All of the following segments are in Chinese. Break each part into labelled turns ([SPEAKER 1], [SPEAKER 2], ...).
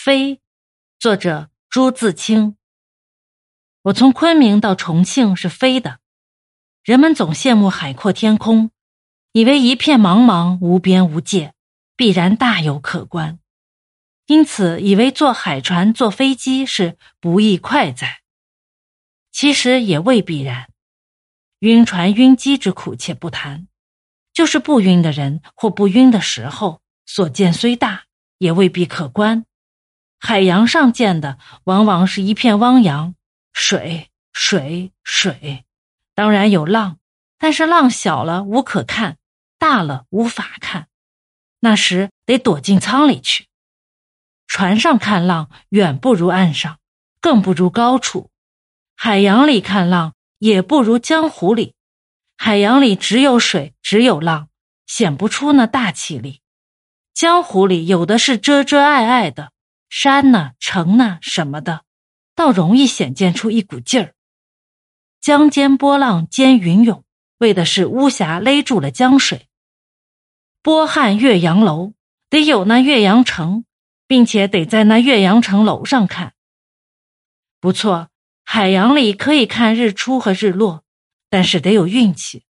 [SPEAKER 1] 飞，作者朱自清。我从昆明到重庆是飞的，人们总羡慕海阔天空，以为一片茫茫无边无界，必然大有可观，因此以为坐海船、坐飞机是不易快哉。其实也未必然，晕船晕机之苦且不谈，就是不晕的人或不晕的时候，所见虽大，也未必可观。海洋上见的往往是一片汪洋，水水水，当然有浪，但是浪小了无可看，大了无法看，那时得躲进舱里去。船上看浪远不如岸上，更不如高处；海洋里看浪也不如江湖里，海洋里只有水，只有浪，显不出那大气力；江湖里有的是遮遮碍碍的。山呢，城呢，什么的，倒容易显见出一股劲儿。江间波浪兼云涌，为的是巫峡勒住了江水。波撼岳阳楼，得有那岳阳城，并且得在那岳阳城楼上看。不错，海洋里可以看日出和日落，但是得有运气。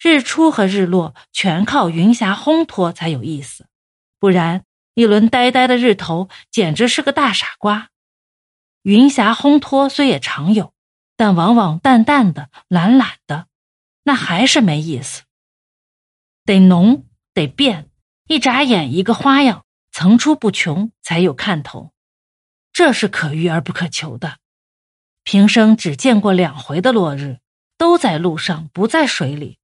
[SPEAKER 1] 日出和日落全靠云霞烘托才有意思，不然。一轮呆呆的日头，简直是个大傻瓜。云霞烘托虽也常有，但往往淡淡的、懒懒的，那还是没意思。得浓，得变，一眨眼一个花样，层出不穷，才有看头。这是可遇而不可求的。平生只见过两回的落日，都在路上，不在水里。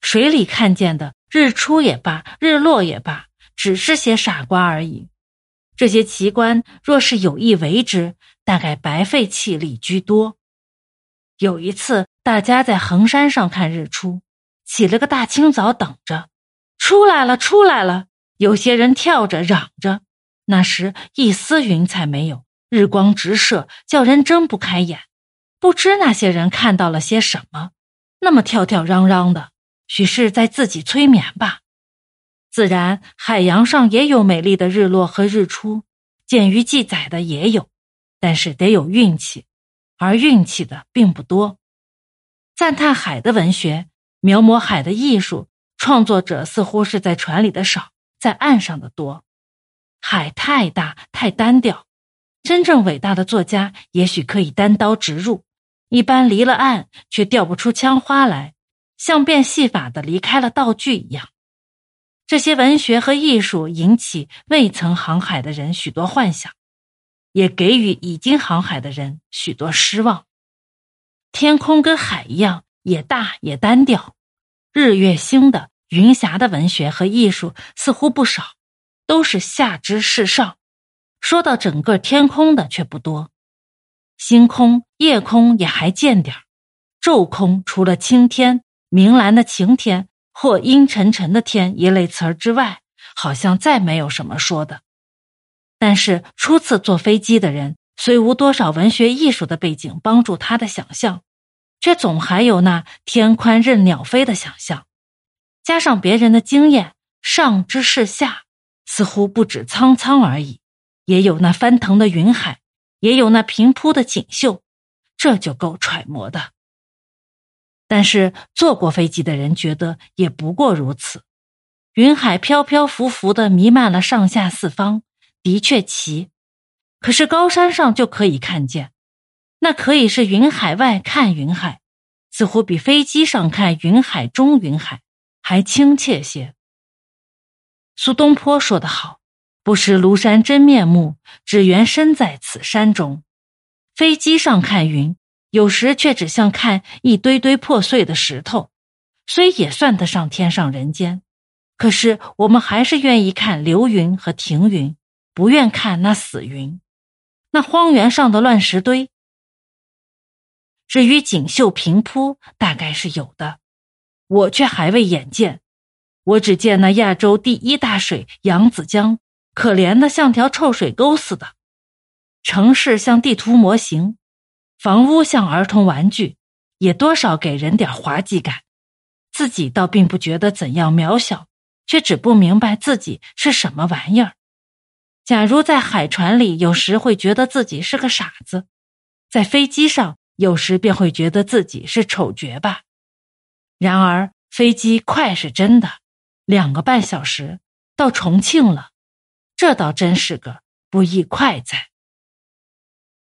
[SPEAKER 1] 水里看见的日出也罢，日落也罢。只是些傻瓜而已。这些奇观若是有意为之，大概白费气力居多。有一次，大家在衡山上看日出，起了个大清早等着，出来了，出来了。有些人跳着嚷着，那时一丝云彩没有，日光直射，叫人睁不开眼。不知那些人看到了些什么，那么跳跳嚷嚷的，许是在自己催眠吧。自然，海洋上也有美丽的日落和日出，见于记载的也有，但是得有运气，而运气的并不多。赞叹海的文学，描摹海的艺术，创作者似乎是在船里的少，在岸上的多。海太大，太单调。真正伟大的作家，也许可以单刀直入，一般离了岸却调不出枪花来，像变戏法的离开了道具一样。这些文学和艺术引起未曾航海的人许多幻想，也给予已经航海的人许多失望。天空跟海一样，也大也单调。日月星的、云霞的文学和艺术似乎不少，都是下之世上。说到整个天空的却不多，星空、夜空也还见点儿，昼空除了青天、明蓝的晴天。或阴沉沉的天一类词儿之外，好像再没有什么说的。但是初次坐飞机的人，虽无多少文学艺术的背景帮助他的想象，却总还有那天宽任鸟飞的想象。加上别人的经验，上之视下，似乎不止苍苍而已，也有那翻腾的云海，也有那平铺的锦绣，这就够揣摩的。但是坐过飞机的人觉得也不过如此，云海飘飘浮浮的弥漫了上下四方，的确奇。可是高山上就可以看见，那可以是云海外看云海，似乎比飞机上看云海中云海还亲切些。苏东坡说得好：“不识庐山真面目，只缘身在此山中。”飞机上看云。有时却只像看一堆堆破碎的石头，虽也算得上天上人间，可是我们还是愿意看流云和停云，不愿看那死云，那荒原上的乱石堆。至于锦绣平铺，大概是有的，我却还未眼见。我只见那亚洲第一大水扬子江，可怜的像条臭水沟似的，城市像地图模型。房屋像儿童玩具，也多少给人点滑稽感。自己倒并不觉得怎样渺小，却只不明白自己是什么玩意儿。假如在海船里，有时会觉得自己是个傻子；在飞机上，有时便会觉得自己是丑角吧。然而，飞机快是真的，两个半小时到重庆了，这倒真是个不易快哉。